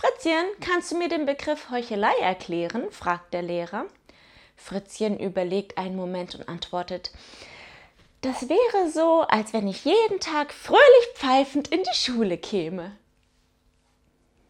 Fritzchen, kannst du mir den Begriff Heuchelei erklären? fragt der Lehrer. Fritzchen überlegt einen Moment und antwortet, das wäre so, als wenn ich jeden Tag fröhlich pfeifend in die Schule käme.